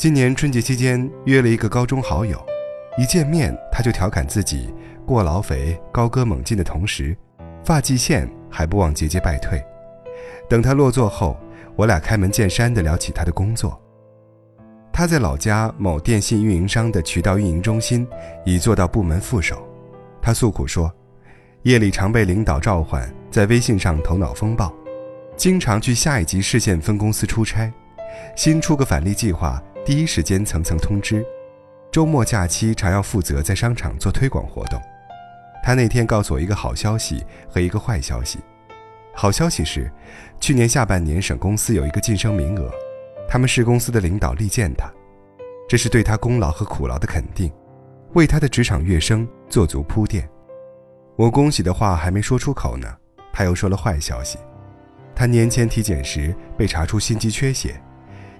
今年春节期间约了一个高中好友，一见面他就调侃自己过劳肥、高歌猛进的同时，发际线还不忘节节败退。等他落座后，我俩开门见山地聊起他的工作。他在老家某电信运营商的渠道运营中心已做到部门副手。他诉苦说，夜里常被领导召唤，在微信上头脑风暴，经常去下一级市县分公司出差，新出个返利计划。第一时间层层通知，周末假期常要负责在商场做推广活动。他那天告诉我一个好消息和一个坏消息。好消息是，去年下半年省公司有一个晋升名额，他们市公司的领导力荐他，这是对他功劳和苦劳的肯定，为他的职场跃升做足铺垫。我恭喜的话还没说出口呢，他又说了坏消息，他年前体检时被查出心肌缺血，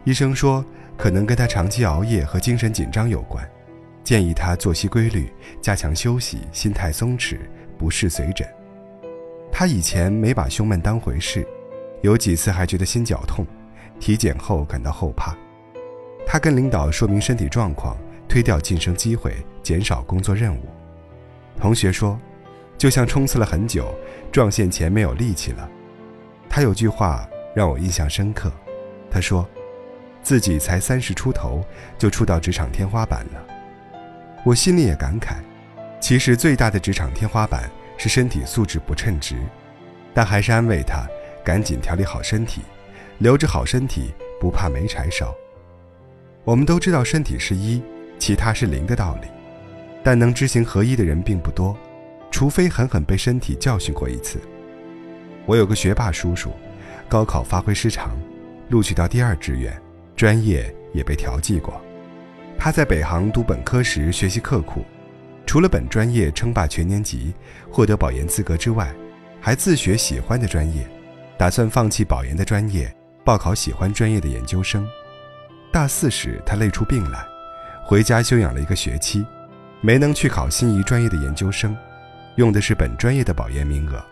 医生说。可能跟他长期熬夜和精神紧张有关，建议他作息规律，加强休息，心态松弛，不适随诊。他以前没把胸闷当回事，有几次还觉得心绞痛，体检后感到后怕。他跟领导说明身体状况，推掉晋升机会，减少工作任务。同学说，就像冲刺了很久，撞线前没有力气了。他有句话让我印象深刻，他说。自己才三十出头，就触到职场天花板了。我心里也感慨，其实最大的职场天花板是身体素质不称职，但还是安慰他，赶紧调理好身体，留着好身体，不怕没柴烧。我们都知道身体是一，其他是零的道理，但能知行合一的人并不多，除非狠狠被身体教训过一次。我有个学霸叔叔，高考发挥失常，录取到第二志愿。专业也被调剂过。他在北航读本科时学习刻苦，除了本专业称霸全年级、获得保研资格之外，还自学喜欢的专业，打算放弃保研的专业，报考喜欢专业的研究生。大四时他累出病来，回家休养了一个学期，没能去考心仪专业的研究生，用的是本专业的保研名额。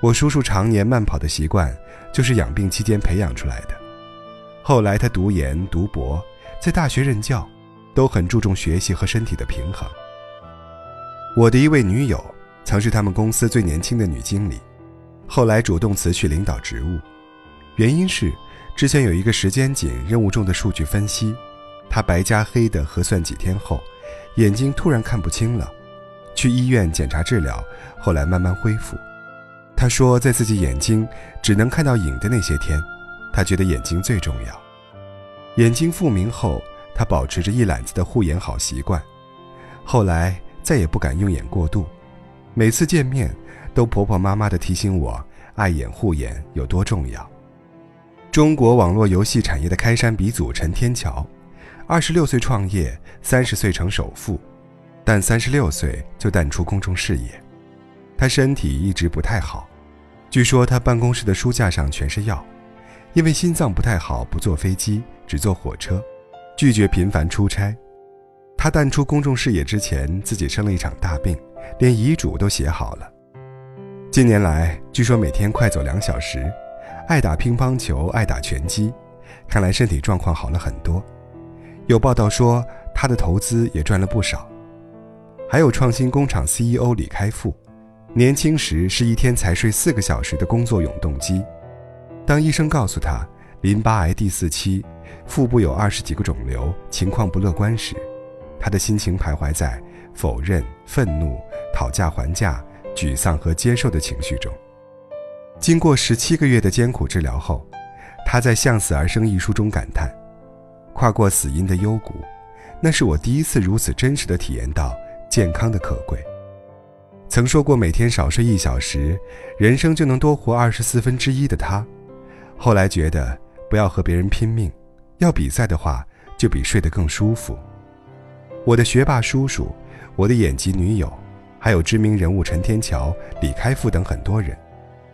我叔叔常年慢跑的习惯，就是养病期间培养出来的。后来他读研读博，在大学任教，都很注重学习和身体的平衡。我的一位女友曾是他们公司最年轻的女经理，后来主动辞去领导职务，原因是之前有一个时间紧、任务重的数据分析，她白加黑的核算几天后，眼睛突然看不清了，去医院检查治疗，后来慢慢恢复。她说，在自己眼睛只能看到影的那些天。他觉得眼睛最重要。眼睛复明后，他保持着一揽子的护眼好习惯。后来再也不敢用眼过度，每次见面都婆婆妈妈的提醒我爱眼护眼有多重要。中国网络游戏产业的开山鼻祖陈天桥，二十六岁创业，三十岁成首富，但三十六岁就淡出公众视野。他身体一直不太好，据说他办公室的书架上全是药。因为心脏不太好，不坐飞机，只坐火车，拒绝频繁出差。他淡出公众视野之前，自己生了一场大病，连遗嘱都写好了。近年来，据说每天快走两小时，爱打乒乓球，爱打拳击，看来身体状况好了很多。有报道说，他的投资也赚了不少。还有创新工厂 CEO 李开复，年轻时是一天才睡四个小时的工作永动机。当医生告诉他淋巴癌第四期，腹部有二十几个肿瘤，情况不乐观时，他的心情徘徊在否认、愤怒、讨价还价、沮丧和接受的情绪中。经过十七个月的艰苦治疗后，他在《向死而生》一书中感叹：“跨过死因的幽谷，那是我第一次如此真实的体验到健康的可贵。”曾说过每天少睡一小时，人生就能多活二十四分之一的他。后来觉得不要和别人拼命，要比赛的话就比睡得更舒服。我的学霸叔叔，我的眼疾女友，还有知名人物陈天桥、李开复等很多人，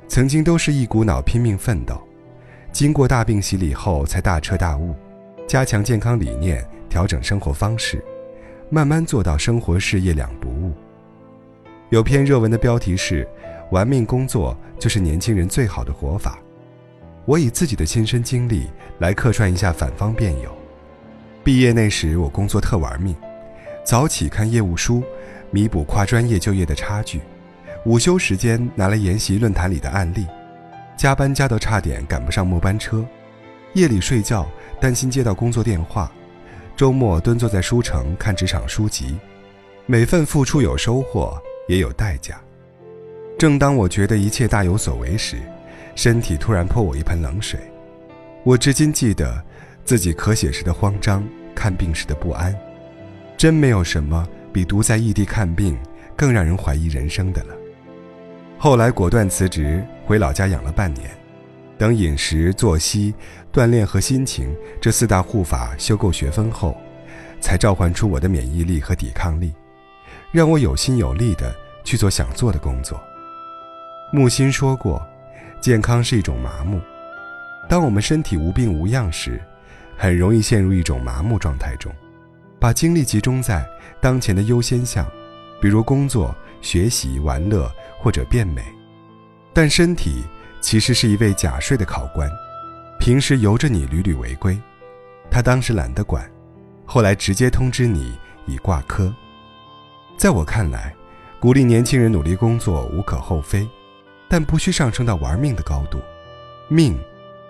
曾经都是一股脑拼命奋斗，经过大病洗礼后才大彻大悟，加强健康理念，调整生活方式，慢慢做到生活事业两不误。有篇热文的标题是“玩命工作就是年轻人最好的活法”。我以自己的亲身经历来客串一下反方辩友。毕业那时，我工作特玩命，早起看业务书，弥补跨专业就业的差距；午休时间拿来研习论坛里的案例，加班加到差点赶不上末班车；夜里睡觉，担心接到工作电话；周末蹲坐在书城看职场书籍。每份付出有收获，也有代价。正当我觉得一切大有所为时，身体突然泼我一盆冷水。我至今记得自己咳血时的慌张。看病时的不安，真没有什么比独在异地看病更让人怀疑人生的了。后来果断辞职，回老家养了半年，等饮食、作息、锻炼和心情这四大护法修够学分后，才召唤出我的免疫力和抵抗力，让我有心有力的去做想做的工作。木心说过，健康是一种麻木，当我们身体无病无恙时。很容易陷入一种麻木状态中，把精力集中在当前的优先项，比如工作、学习、玩乐或者变美。但身体其实是一位假睡的考官，平时由着你屡屡违规，他当时懒得管，后来直接通知你已挂科。在我看来，鼓励年轻人努力工作无可厚非，但不需上升到玩命的高度，命。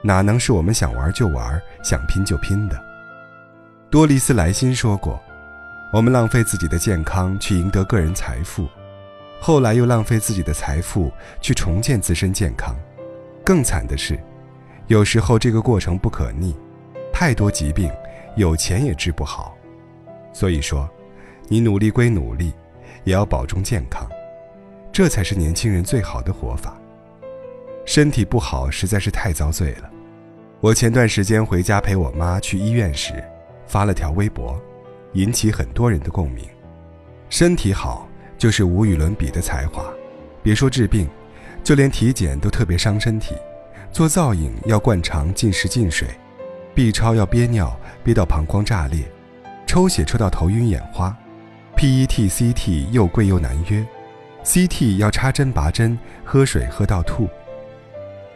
哪能是我们想玩就玩、想拼就拼的？多丽丝莱辛说过：“我们浪费自己的健康去赢得个人财富，后来又浪费自己的财富去重建自身健康。更惨的是，有时候这个过程不可逆，太多疾病，有钱也治不好。所以说，你努力归努力，也要保重健康，这才是年轻人最好的活法。”身体不好实在是太遭罪了。我前段时间回家陪我妈去医院时，发了条微博，引起很多人的共鸣。身体好就是无与伦比的才华，别说治病，就连体检都特别伤身体。做造影要灌肠进食进水，B 超要憋尿憋到膀胱炸裂，抽血抽到头晕眼花，PET CT 又贵又难约，CT 要插针拔针，喝水喝到吐。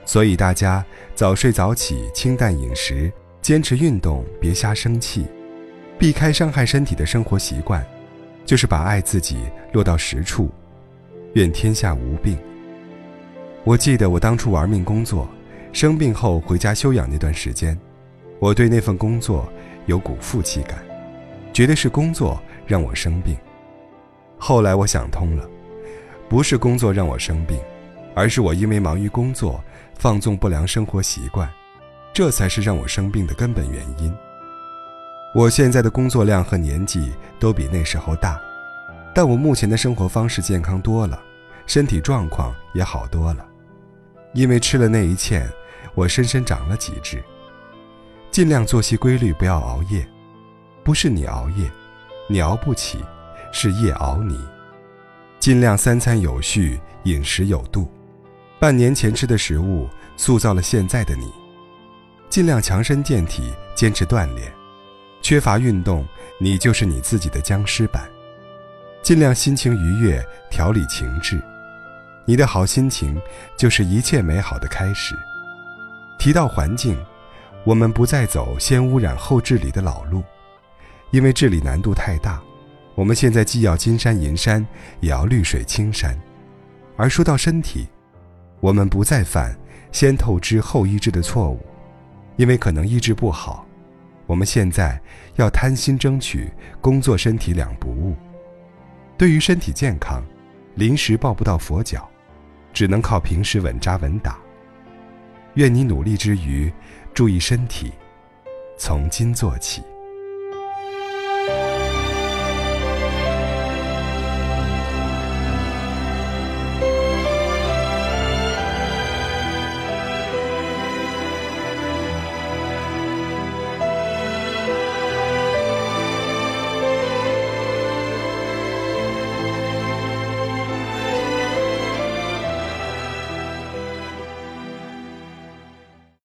所以大家早睡早起，清淡饮食，坚持运动，别瞎生气，避开伤害身体的生活习惯，就是把爱自己落到实处。愿天下无病。我记得我当初玩命工作，生病后回家休养那段时间，我对那份工作有股负气感，觉得是工作让我生病。后来我想通了，不是工作让我生病，而是我因为忙于工作。放纵不良生活习惯，这才是让我生病的根本原因。我现在的工作量和年纪都比那时候大，但我目前的生活方式健康多了，身体状况也好多了。因为吃了那一堑，我深深长了几智。尽量作息规律，不要熬夜。不是你熬夜，你熬不起，是夜熬你。尽量三餐有序，饮食有度。半年前吃的食物塑造了现在的你。尽量强身健体，坚持锻炼。缺乏运动，你就是你自己的僵尸版。尽量心情愉悦，调理情志。你的好心情就是一切美好的开始。提到环境，我们不再走先污染后治理的老路，因为治理难度太大。我们现在既要金山银山，也要绿水青山。而说到身体，我们不再犯先透支后医治的错误，因为可能医治不好。我们现在要贪心争取工作身体两不误。对于身体健康，临时抱不到佛脚，只能靠平时稳扎稳打。愿你努力之余，注意身体，从今做起。